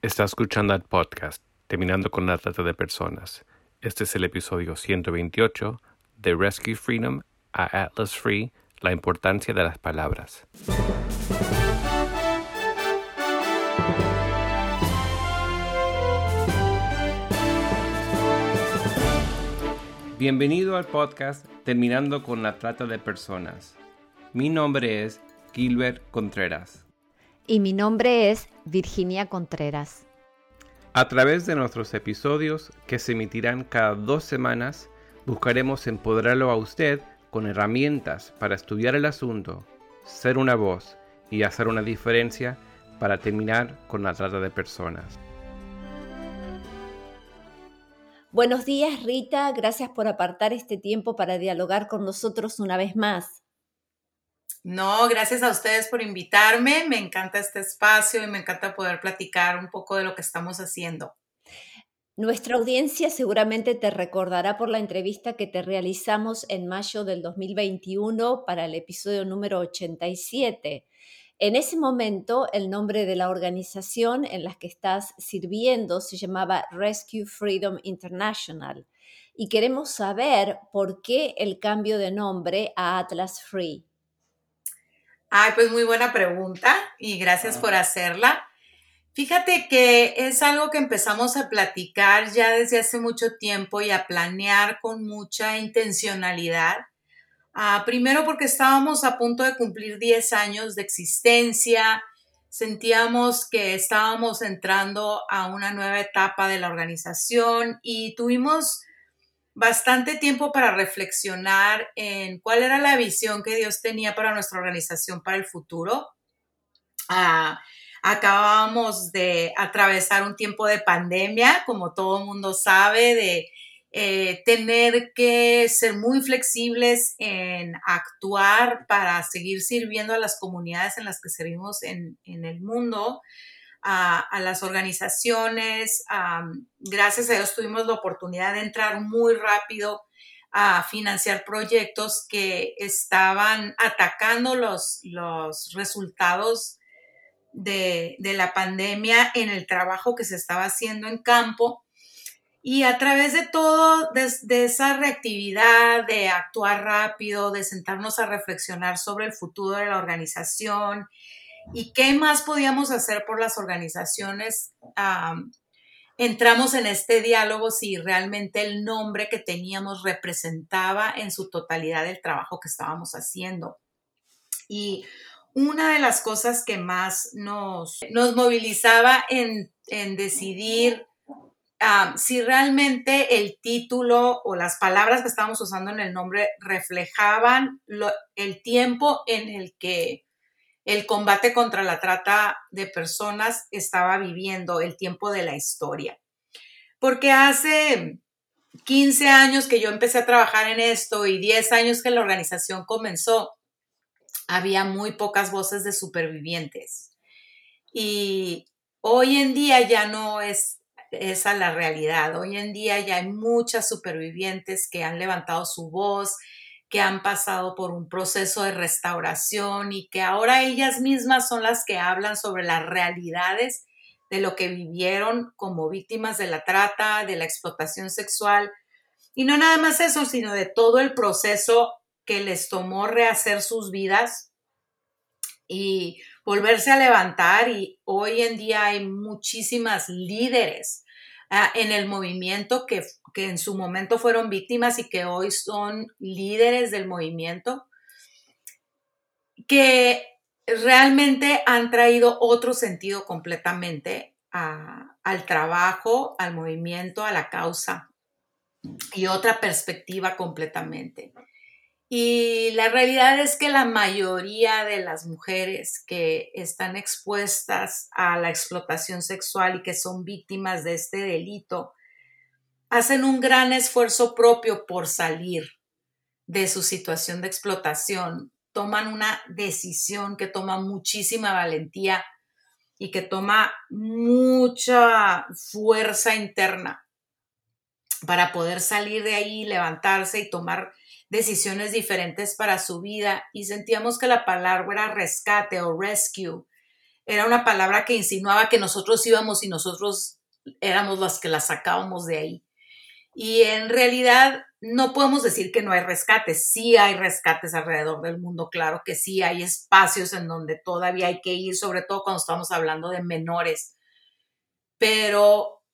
Está escuchando el podcast Terminando con la Trata de Personas. Este es el episodio 128 de Rescue Freedom a Atlas Free, la importancia de las palabras. Bienvenido al podcast Terminando con la Trata de Personas. Mi nombre es Gilbert Contreras. Y mi nombre es Virginia Contreras. A través de nuestros episodios, que se emitirán cada dos semanas, buscaremos empoderarlo a usted con herramientas para estudiar el asunto, ser una voz y hacer una diferencia para terminar con la trata de personas. Buenos días Rita, gracias por apartar este tiempo para dialogar con nosotros una vez más. No, gracias a ustedes por invitarme. Me encanta este espacio y me encanta poder platicar un poco de lo que estamos haciendo. Nuestra audiencia seguramente te recordará por la entrevista que te realizamos en mayo del 2021 para el episodio número 87. En ese momento, el nombre de la organización en la que estás sirviendo se llamaba Rescue Freedom International. Y queremos saber por qué el cambio de nombre a Atlas Free. Ay, pues muy buena pregunta y gracias por hacerla. Fíjate que es algo que empezamos a platicar ya desde hace mucho tiempo y a planear con mucha intencionalidad. Ah, primero porque estábamos a punto de cumplir 10 años de existencia, sentíamos que estábamos entrando a una nueva etapa de la organización y tuvimos bastante tiempo para reflexionar en cuál era la visión que Dios tenía para nuestra organización para el futuro. Ah, acabábamos de atravesar un tiempo de pandemia, como todo el mundo sabe, de eh, tener que ser muy flexibles en actuar para seguir sirviendo a las comunidades en las que servimos en, en el mundo a, las organizaciones. gracias a Dios tuvimos la oportunidad de entrar muy rápido a financiar proyectos que estaban atacando los, los resultados de, la pandemia en el trabajo que se estaba haciendo en campo. Y a través de todo, de, esa reactividad, de actuar rápido, de sentarnos a reflexionar sobre el futuro de la organización y qué más podíamos hacer por las organizaciones. entramos en este diálogo si realmente el nombre que teníamos representaba en su totalidad el trabajo que estábamos haciendo. Y una de las cosas que más nos, nos movilizaba en, decidir si realmente el título o las palabras que estábamos usando en el nombre reflejaban el tiempo en el que el combate contra la trata de personas estaba viviendo el tiempo de la historia. Porque hace 15 años que yo empecé a trabajar en esto y 10 años que la organización comenzó, había muy pocas voces de supervivientes. Y hoy en día ya no es esa la realidad. Hoy en día ya hay muchas supervivientes que han levantado su voz, que han pasado por un proceso de restauración y que ahora ellas mismas son las que hablan sobre las realidades de lo que vivieron como víctimas de la trata, de la explotación sexual. Y no nada más eso, sino de todo el proceso que les tomó rehacer sus vidas y volverse a levantar. Y hoy en día hay muchísimas líderes ah, en el movimiento que que en su momento fueron víctimas y que hoy son líderes del movimiento, que realmente han traído otro sentido completamente al trabajo, al movimiento, a la causa y otra perspectiva completamente. Y la realidad es que la mayoría de las mujeres que están expuestas a la explotación sexual y que son víctimas de este delito hacen un gran esfuerzo propio por salir de su situación de explotación, toman una decisión que toma muchísima valentía y que toma mucha fuerza interna para poder salir de ahí, levantarse y tomar decisiones diferentes para su vida. Y sentíamos que la palabra rescate o rescue era una palabra que insinuaba que nosotros íbamos y nosotros éramos las que la sacábamos de ahí. Y en realidad no podemos decir que no hay rescates, sí hay rescates alrededor del mundo, claro que sí, hay espacios en donde todavía hay que ir, sobre todo cuando estamos hablando de menores. Pero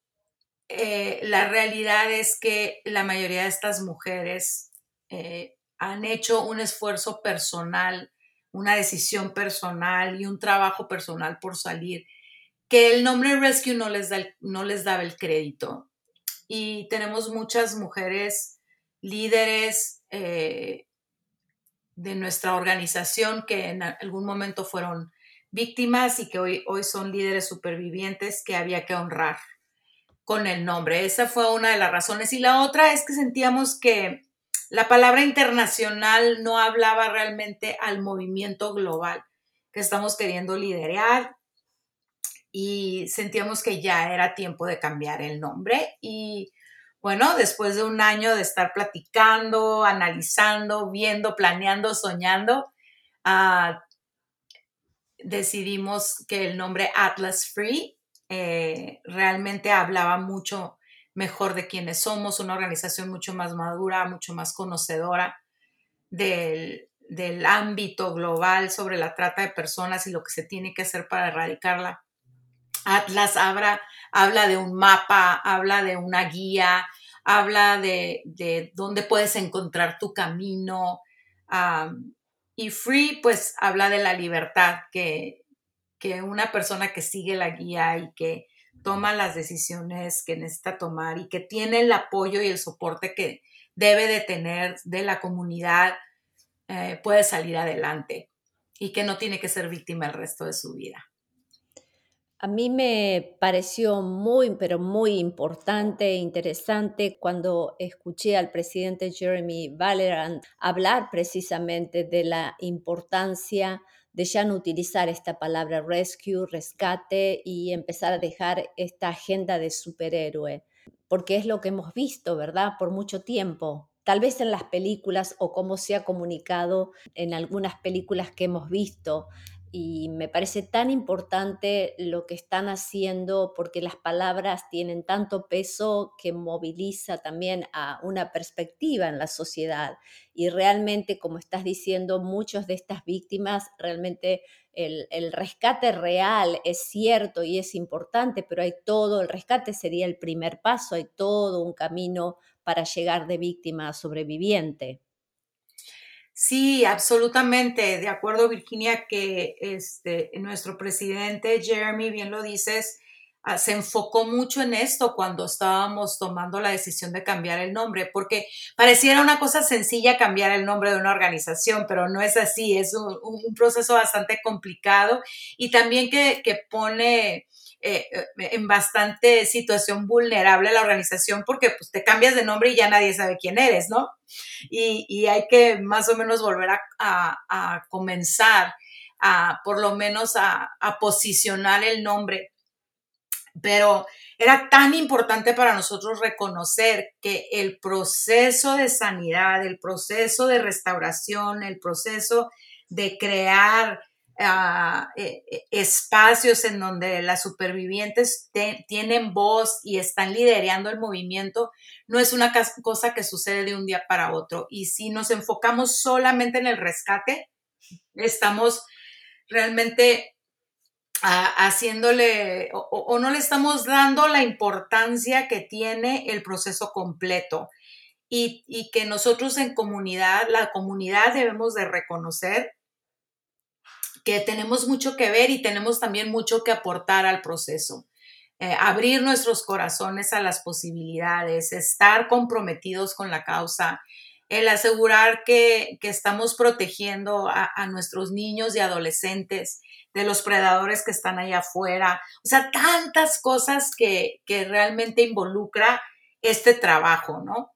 eh, la realidad es que la mayoría de estas mujeres eh, han hecho un esfuerzo personal, una decisión personal y un trabajo personal por salir, que el nombre Rescue no les, da no les daba el crédito. Y tenemos muchas mujeres líderes eh, de nuestra organización que en algún momento fueron víctimas y que hoy, hoy son líderes supervivientes que había que honrar con el nombre. Esa fue una de las razones. Y la otra es que sentíamos que la palabra internacional no hablaba realmente al movimiento global que estamos queriendo liderar y sentíamos que ya era tiempo de cambiar el nombre y bueno, después de un año de estar platicando, analizando, viendo, planeando, soñando, ah, decidimos que el nombre Atlas Free eh, realmente hablaba mucho mejor de quiénes somos, una organización mucho más madura, mucho más conocedora del, ámbito global sobre la trata de personas y lo que se tiene que hacer para erradicarla. Atlas habla, habla de un mapa, habla de una guía, habla de, dónde puedes encontrar tu camino. y free, pues habla de la libertad, que, que una persona que sigue la guía y que toma las decisiones que necesita tomar y que tiene el apoyo y el soporte que debe de tener de la comunidad, eh, puede salir adelante y que no tiene que ser víctima el resto de su vida. A mí me pareció muy, pero muy importante e interesante cuando escuché al presidente Jeremy Vallerand hablar precisamente de la importancia de ya no utilizar esta palabra rescue, rescate y empezar a dejar esta agenda de superhéroe, porque es lo que hemos visto, ¿verdad? Por mucho tiempo. Tal vez en las películas o como se ha comunicado en algunas películas que hemos visto, y me parece tan importante lo que están haciendo porque las palabras tienen tanto peso que moviliza también a una perspectiva en la sociedad. Y realmente, como estás diciendo, muchas de estas víctimas, realmente el, el rescate real es cierto y es importante, pero hay todo, el rescate sería el primer paso, hay todo un camino para llegar de víctima a sobreviviente. Sí, absolutamente. De acuerdo, Virginia, que este, nuestro presidente Jeremy, bien lo dices, ah, se enfocó mucho en esto cuando estábamos tomando la decisión de cambiar el nombre, porque pareciera una cosa sencilla cambiar el nombre de una organización, pero no es así, es un, proceso bastante complicado y también que, que pone eh, eh, en bastante situación vulnerable la organización porque pues te cambias de nombre y ya nadie sabe quién eres, ¿no? Y, hay que más o menos volver a, comenzar a por lo menos a, a posicionar el nombre. Pero era tan importante para nosotros reconocer que el proceso de sanidad, el proceso de restauración, el proceso de crear Eh, espacios en donde las supervivientes tienen voz y están liderando el movimiento, no es una cosa que sucede de un día para otro. Y si nos enfocamos solamente en el rescate, estamos realmente ah, haciéndole o, no le estamos dando la importancia que tiene el proceso completo. Y, y que nosotros en comunidad, la comunidad debemos de reconocer que tenemos mucho que ver y tenemos también mucho que aportar al proceso. Eh, abrir nuestros corazones a las posibilidades, estar comprometidos con la causa, el asegurar que, estamos protegiendo a, nuestros niños y adolescentes de los predadores que están allá afuera. O sea, tantas cosas que, que realmente involucra este trabajo, ¿no?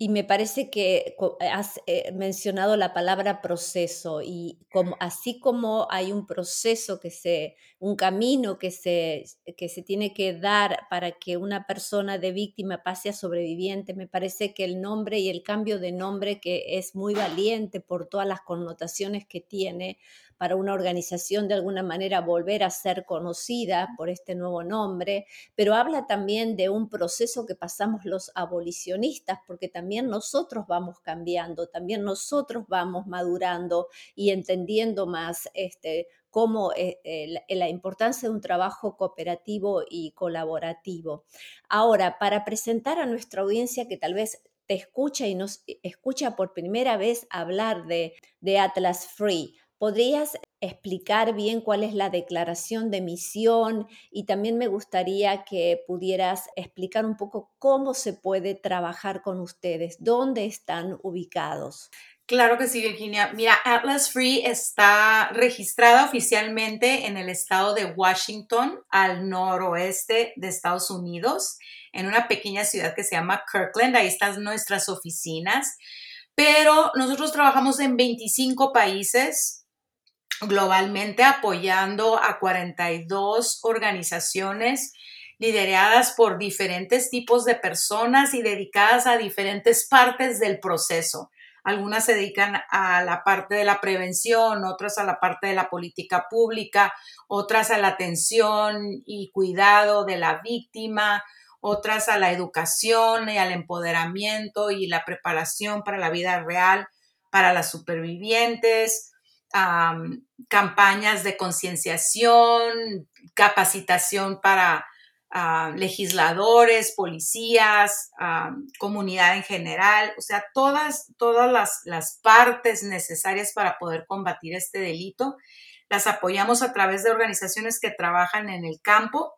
Y me parece que has eh, mencionado la palabra proceso y como, así como hay un proceso que se, un camino que se, que se tiene que dar para que una persona de víctima pase a sobreviviente, me parece que el nombre y el cambio de nombre que es muy valiente por todas las connotaciones que tiene, para una organización de alguna manera volver a ser conocida por este nuevo nombre, pero habla también de un proceso que pasamos los abolicionistas, porque también nosotros vamos cambiando, también nosotros vamos madurando y entendiendo más este, cómo eh, eh, la importancia de un trabajo cooperativo y colaborativo. Ahora, para presentar a nuestra audiencia que tal vez te escucha y nos escucha por primera vez hablar de, de Atlas Free, ¿podrías explicar bien cuál es la declaración de misión y también me gustaría que pudieras explicar un poco cómo se puede trabajar con ustedes, dónde están ubicados. Claro que sí, Virginia. Mira, Atlas Free está registrada oficialmente en el estado de Washington, al noroeste de Estados Unidos, en una pequeña ciudad que se llama Kirkland. Ahí están nuestras oficinas. Pero nosotros trabajamos en 25 países globalmente apoyando a 42 organizaciones lideradas por diferentes tipos de personas y dedicadas a diferentes partes del proceso. Algunas se dedican a la parte de la prevención, otras a la parte de la política pública, otras a la atención y cuidado de la víctima, otras a la educación y al empoderamiento y la preparación para la vida real para las supervivientes, campañas de concienciación, capacitación para legisladores, policías, comunidad en general, o sea, todas, todas las, las partes necesarias para poder combatir este delito. Las apoyamos a través de organizaciones que trabajan en el campo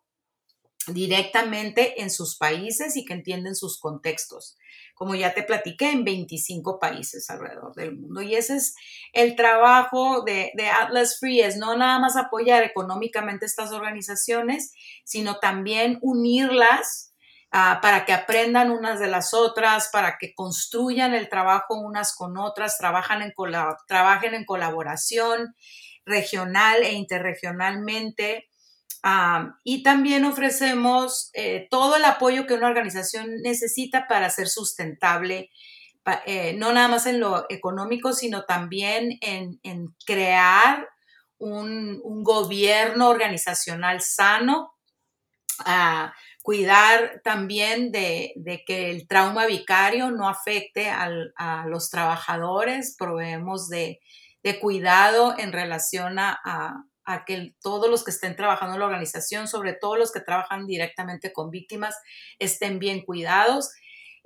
directamente en sus países y que entienden sus contextos como ya te platiqué, en 25 países alrededor del mundo. Y ese es el trabajo de, Atlas Free, es no nada más apoyar económicamente estas organizaciones, sino también unirlas ah, para que aprendan unas de las otras, para que construyan el trabajo unas con otras, trabajen en colaboración regional e interregionalmente y también ofrecemos eh, todo el apoyo que una organización necesita para ser sustentable, eh, no nada más en lo económico, sino también en, crear un, gobierno organizacional sano, a cuidar también de, que el trauma vicario no afecte a los trabajadores, proveemos de, cuidado en relación a que todos los que estén trabajando en la organización, sobre todo los que trabajan directamente con víctimas, estén bien cuidados.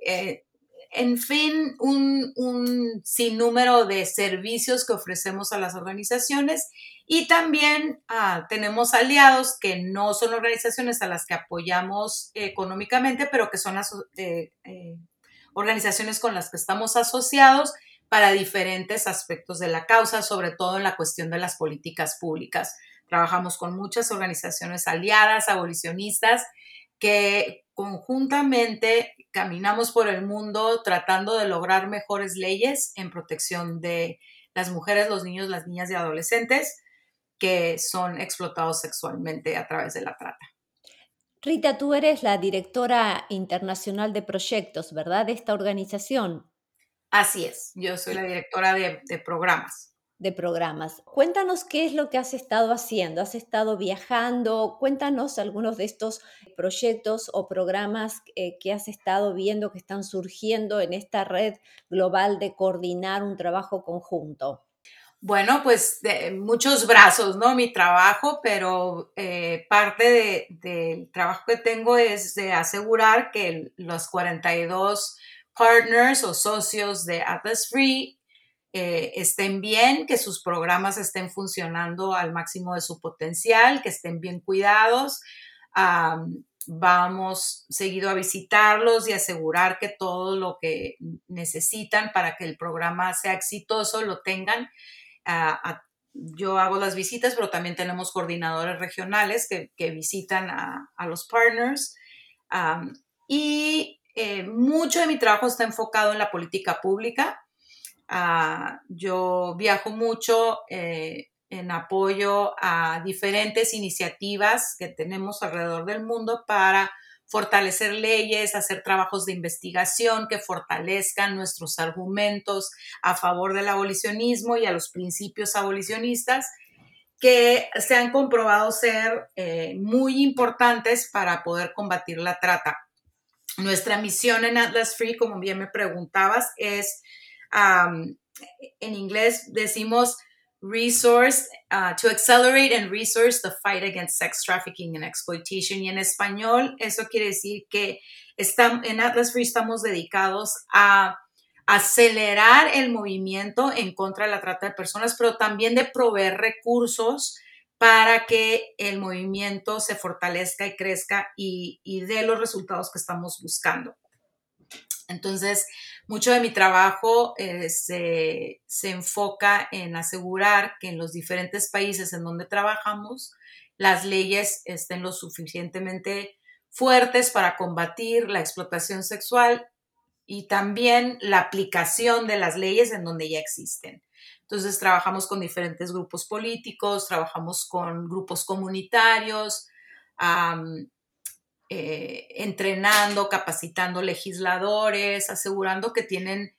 Eh, en fin, un, un, sinnúmero de servicios que ofrecemos a las organizaciones y también ah, tenemos aliados que no son organizaciones a las que apoyamos económicamente, pero que son eh, eh, organizaciones con las que estamos asociados para diferentes aspectos de la causa, sobre todo en la cuestión de las políticas públicas. Trabajamos con muchas organizaciones aliadas, abolicionistas, que conjuntamente caminamos por el mundo tratando de lograr mejores leyes en protección de las mujeres, los niños, las niñas y adolescentes que son explotados sexualmente a través de la trata. Rita, tú eres la directora internacional de proyectos, ¿verdad? De esta organización. Así es, yo soy la directora de, programas de programas. Cuéntanos qué es lo que has estado haciendo. ¿Has estado viajando? Cuéntanos algunos de estos proyectos o programas eh, que has estado viendo que están surgiendo en esta red global de coordinar un trabajo conjunto. Bueno, pues de muchos brazos, ¿no? Mi trabajo, pero eh, parte del trabajo que tengo es de asegurar que los 42 partners o socios de Atlas Free eh, estén bien, que sus programas estén funcionando al máximo de su potencial, que estén bien cuidados. vamos seguido a visitarlos y asegurar que todo lo que necesitan para que el programa sea exitoso lo tengan. yo hago las visitas, pero también tenemos coordinadores regionales que, visitan a, los partners. y eh, mucho de mi trabajo está enfocado en la política pública. Ah, yo viajo mucho eh, en apoyo a diferentes iniciativas que tenemos alrededor del mundo para fortalecer leyes, hacer trabajos de investigación que fortalezcan nuestros argumentos a favor del abolicionismo y a los principios abolicionistas que se han comprobado ser eh, muy importantes para poder combatir la trata. Nuestra misión en Atlas Free, como bien me preguntabas, es, en inglés decimos resource, uh, to accelerate and resource the fight against sex trafficking and exploitation. Y en español, eso quiere decir que en Atlas Free estamos dedicados a acelerar el movimiento en contra de la trata de personas, pero también de proveer recursos para que el movimiento se fortalezca y crezca y, dé los resultados que estamos buscando. Entonces, mucho de mi trabajo eh, se, se, enfoca en asegurar que en los diferentes países en donde trabajamos, las leyes estén lo suficientemente fuertes para combatir la explotación sexual y también la aplicación de las leyes en donde ya existen. Entonces trabajamos con diferentes grupos políticos, trabajamos con grupos comunitarios, eh, entrenando, capacitando legisladores, asegurando que tienen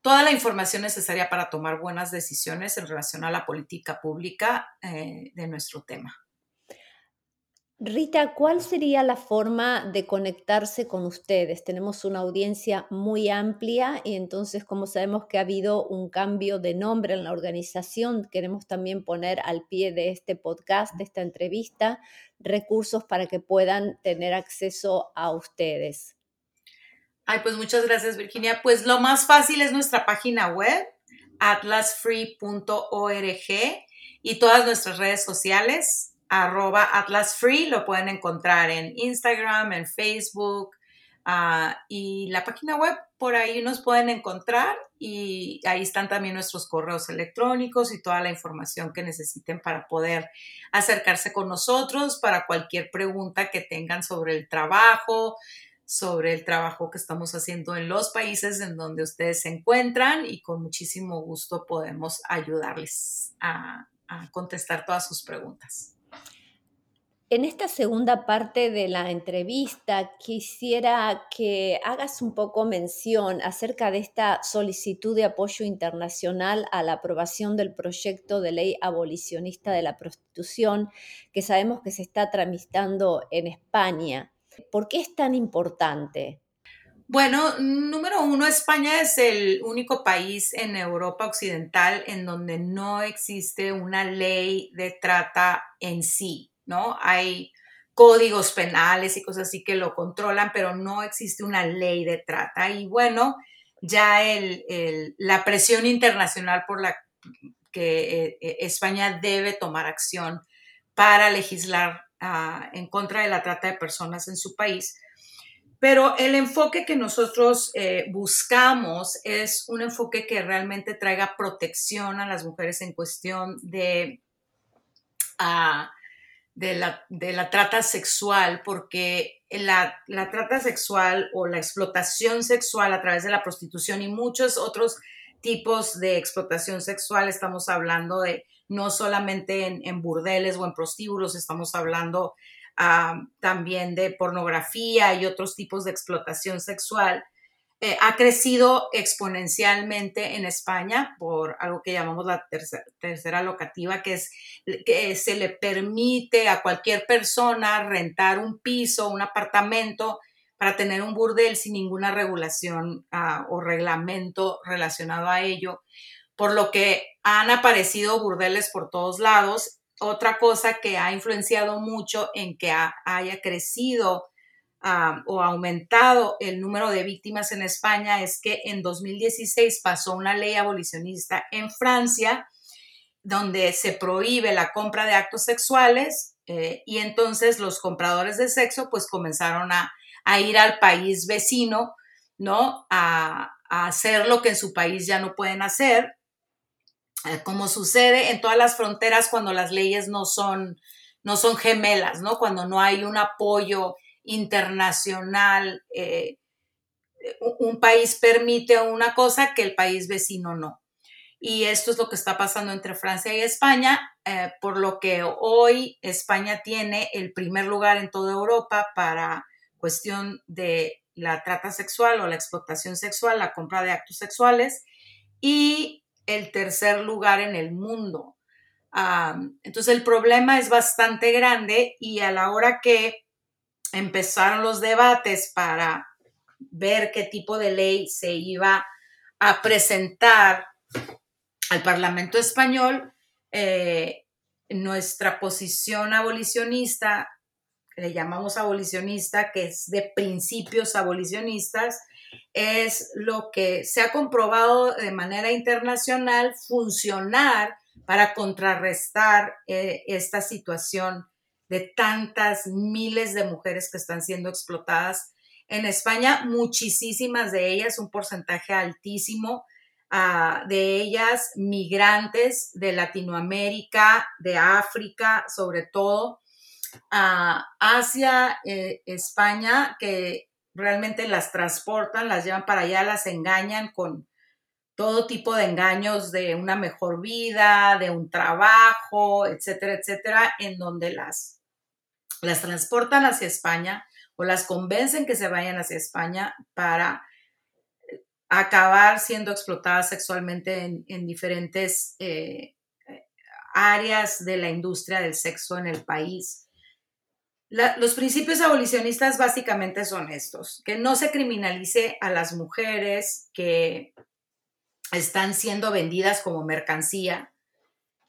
toda la información necesaria para tomar buenas decisiones en relación a la política pública eh, de nuestro tema. Rita, ¿cuál sería la forma de conectarse con ustedes? Tenemos una audiencia muy amplia y entonces como sabemos que ha habido un cambio de nombre en la organización, queremos también poner al pie de este podcast, de esta entrevista, recursos para que puedan tener acceso a ustedes. Ay, pues muchas gracias Virginia. Pues lo más fácil es nuestra página web, atlasfree.org y todas nuestras redes sociales arroba Atlas Free, lo pueden encontrar en Instagram, en Facebook ah, y la página web, por ahí nos pueden encontrar y ahí están también nuestros correos electrónicos y toda la información que necesiten para poder acercarse con nosotros para cualquier pregunta que tengan sobre el trabajo, sobre el trabajo que estamos haciendo en los países en donde ustedes se encuentran y con muchísimo gusto podemos ayudarles a contestar todas sus preguntas. En esta segunda parte de la entrevista quisiera que hagas un poco mención acerca de esta solicitud de apoyo internacional a la aprobación del proyecto de ley abolicionista de la prostitución que sabemos que se está tramitando en España. ¿Por qué es tan importante? Bueno, número uno, España es el único país en Europa Occidental en donde no existe una ley de trata en sí. ¿No? Hay códigos penales y cosas así que lo controlan, pero no existe una ley de trata. Y bueno, ya la presión internacional por la que eh, España debe tomar acción para legislar ah, en contra de la trata de personas en su país. Pero el enfoque que nosotros eh, buscamos es un enfoque que realmente traiga protección a las mujeres en cuestión de uh, de la, trata sexual, porque la, trata sexual o la explotación sexual a través de la prostitución y muchos otros tipos de explotación sexual, estamos hablando de no solamente en, burdeles o en prostíbulos, estamos hablando ah, también de pornografía y otros tipos de explotación sexual eh, ha crecido exponencialmente en España por algo que llamamos la tercera, locativa, que es que se le permite a cualquier persona rentar un piso, un apartamento para tener un burdel sin ninguna regulación ah, o reglamento relacionado a ello, por lo que han aparecido burdeles por todos lados. Otra cosa que ha influenciado mucho en que haya crecido o aumentado el número de víctimas en España es que en 2016 pasó una ley abolicionista en Francia donde se prohíbe la compra de actos sexuales eh, y entonces los compradores de sexo pues comenzaron a, ir al país vecino, ¿no? A, hacer lo que en su país ya no pueden hacer, eh, como sucede en todas las fronteras cuando las leyes no son, no son gemelas, ¿no? Cuando no hay un apoyo internacional, eh, un país permite una cosa que el país vecino no. Y esto es lo que está pasando entre Francia y España, eh, por lo que hoy España tiene el primer lugar en toda Europa para cuestión de la trata sexual o la explotación sexual, la compra de actos sexuales, y el tercer lugar en el mundo entonces el problema es bastante grande y a la hora que empezaron los debates para ver qué tipo de ley se iba a presentar al Parlamento español, eh, nuestra posición abolicionista, le llamamos abolicionista, que es de principios abolicionistas, es lo que se ha comprobado de manera internacional funcionar para contrarrestar eh, esta situación de tantas miles de mujeres que están siendo explotadas en España, muchísimas de ellas, un porcentaje altísimo ah, de ellas migrantes de Latinoamérica, de África, sobre todo, hacia eh, España, que realmente las transportan, las llevan para allá, las engañan con todo tipo de engaños de una mejor vida, de un trabajo, etcétera, etcétera, en donde las, las transportan hacia España o las convencen que se vayan hacia España para eh, acabar siendo explotadas sexualmente en, diferentes eh, áreas de la industria del sexo en el país. los principios abolicionistas básicamente son estos, que no se criminalice a las mujeres que están siendo vendidas como mercancía,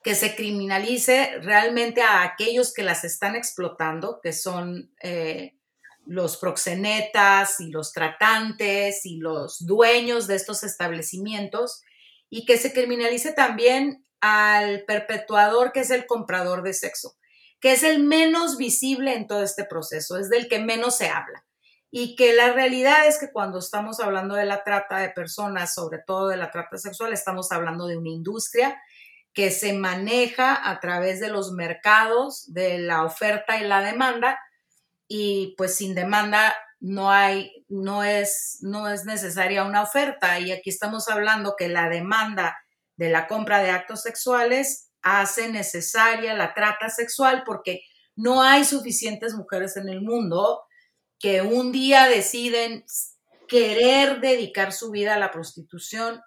que se criminalice realmente a aquellos que las están explotando, que son eh, los proxenetas y los tratantes y los dueños de estos establecimientos y que se criminalice también al perpetuador que es el comprador de sexo, que es el menos visible en todo este proceso, es del que menos se habla. Y que la realidad es que cuando estamos hablando de la trata de personas, sobre todo de la trata sexual, estamos hablando de una industria que se maneja a través de los mercados, de la oferta y la demanda, y pues sin demanda no hay, no es, no es necesaria una oferta. Y aquí estamos hablando que la demanda de la compra de actos sexuales hace necesaria la trata sexual porque no hay suficientes mujeres en el mundo que un día deciden querer dedicar su vida a la prostitución,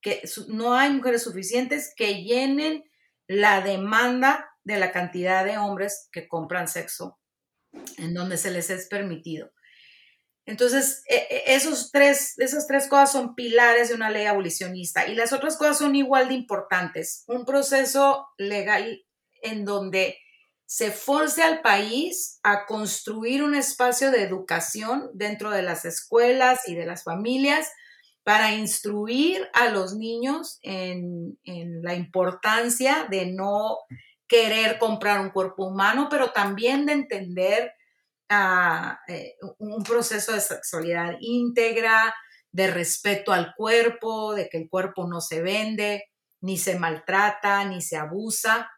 que no hay mujeres suficientes que llenen la demanda de la cantidad de hombres que compran sexo en donde se les es permitido. Entonces, e, e, esos tres, esas tres cosas son pilares de una ley abolicionista y las otras cosas son igual de importantes. Un proceso legal en donde se force al país a construir un espacio de educación dentro de las escuelas y de las familias para instruir a los niños en, la importancia de no querer comprar un cuerpo humano, pero también de entender ah, eh, un proceso de sexualidad íntegra, de respeto al cuerpo, de que el cuerpo no se vende, ni se maltrata, ni se abusa.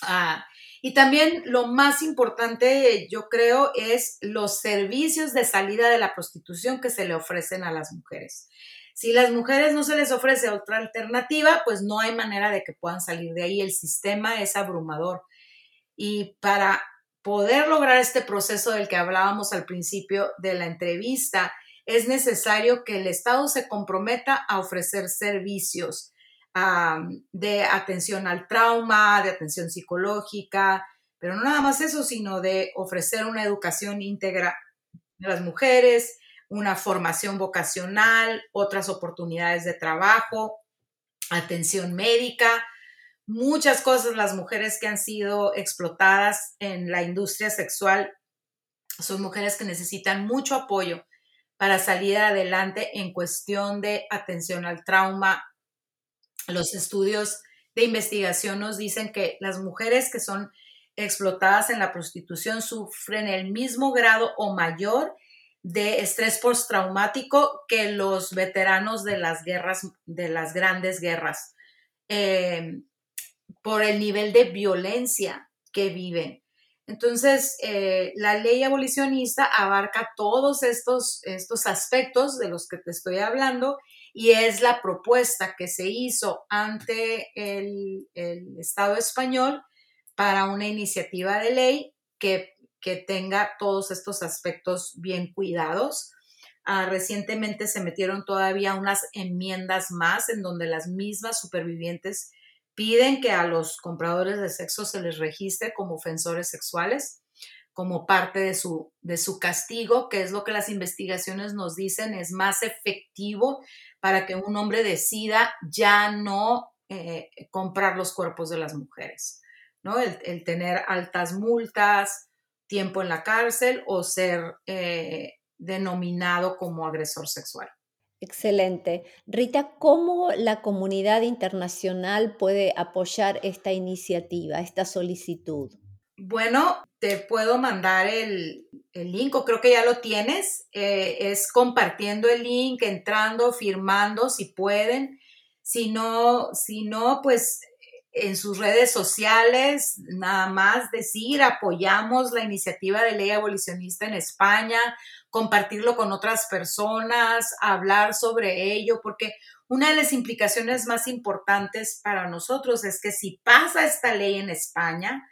Ah, y también lo más importante, yo creo, es los servicios de salida de la prostitución que se le ofrecen a las mujeres. Si las mujeres no se les ofrece otra alternativa, pues no hay manera de que puedan salir de ahí. El sistema es abrumador. Y para poder lograr este proceso del que hablábamos al principio de la entrevista, es necesario que el Estado se comprometa a ofrecer servicios de atención al trauma, de atención psicológica, pero no nada más eso, sino de ofrecer una educación íntegra de las mujeres, una formación vocacional, otras oportunidades de trabajo, atención médica, muchas cosas. Las mujeres que han sido explotadas en la industria sexual son mujeres que necesitan mucho apoyo para salir adelante en cuestión de atención al trauma. Los estudios de investigación nos dicen que las mujeres que son explotadas en la prostitución sufren el mismo grado o mayor de estrés postraumático que los veteranos de las guerras, de las grandes guerras, eh, por el nivel de violencia que viven. Entonces, eh, la ley abolicionista abarca todos estos, estos aspectos de los que te estoy hablando y es la propuesta que se hizo ante el, el Estado español para una iniciativa de ley que que tenga todos estos aspectos bien cuidados. Ah, recientemente se metieron todavía unas enmiendas más en donde las mismas supervivientes piden que a los compradores de sexo se les registre como ofensores sexuales como parte de su, de su castigo, que es lo que las investigaciones nos dicen es más efectivo para que un hombre decida ya no eh, comprar los cuerpos de las mujeres, ¿no? El, tener altas multas, tiempo en la cárcel o ser eh, denominado como agresor sexual. Excelente. Rita, ¿cómo la comunidad internacional puede apoyar esta iniciativa, esta solicitud? Bueno, te puedo mandar el, link, o creo que ya lo tienes. Eh, es compartiendo el link, entrando, firmando, si pueden. Si no, si no, pues en sus redes sociales, nada más decir, apoyamos la iniciativa de ley abolicionista en España, compartirlo con otras personas, hablar sobre ello, porque una de las implicaciones más importantes para nosotros es que si pasa esta ley en España,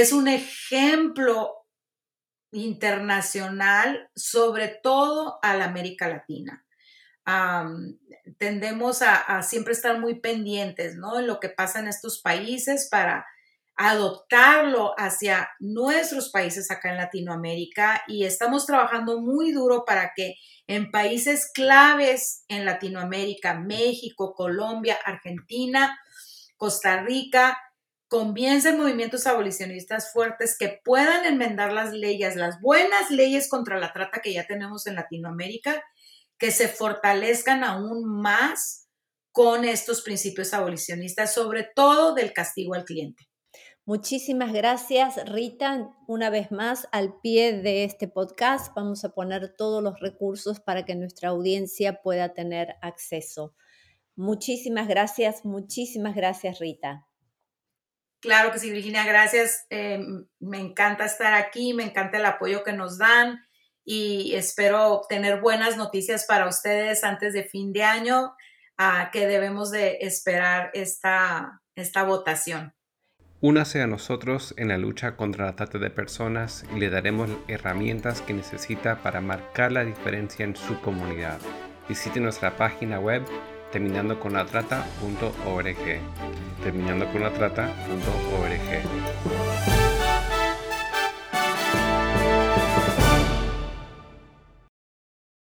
es un ejemplo internacional, sobre todo a la América Latina. tendemos a, siempre estar muy pendientes ¿no? en lo que pasa en estos países para adoptarlo hacia nuestros países acá en Latinoamérica y estamos trabajando muy duro para que en países claves en Latinoamérica, México, Colombia, Argentina, Costa Rica, comiencen movimientos abolicionistas fuertes que puedan enmendar las leyes, las buenas leyes contra la trata que ya tenemos en Latinoamérica, que se fortalezcan aún más con estos principios abolicionistas, sobre todo del castigo al cliente. Muchísimas gracias, Rita. Una vez más, al pie de este podcast vamos a poner todos los recursos para que nuestra audiencia pueda tener acceso. Muchísimas gracias, muchísimas gracias, Rita. Claro que sí, Virginia, gracias. Eh, me encanta estar aquí, me encanta el apoyo que nos dan y espero tener buenas noticias para ustedes antes de fin de año, a que debemos de esperar esta, esta votación. Únase a nosotros en la lucha contra la trata de personas y le daremos herramientas que necesita para marcar la diferencia en su comunidad. Visite nuestra página web terminando con la trata.org. Terminando con la trata.org.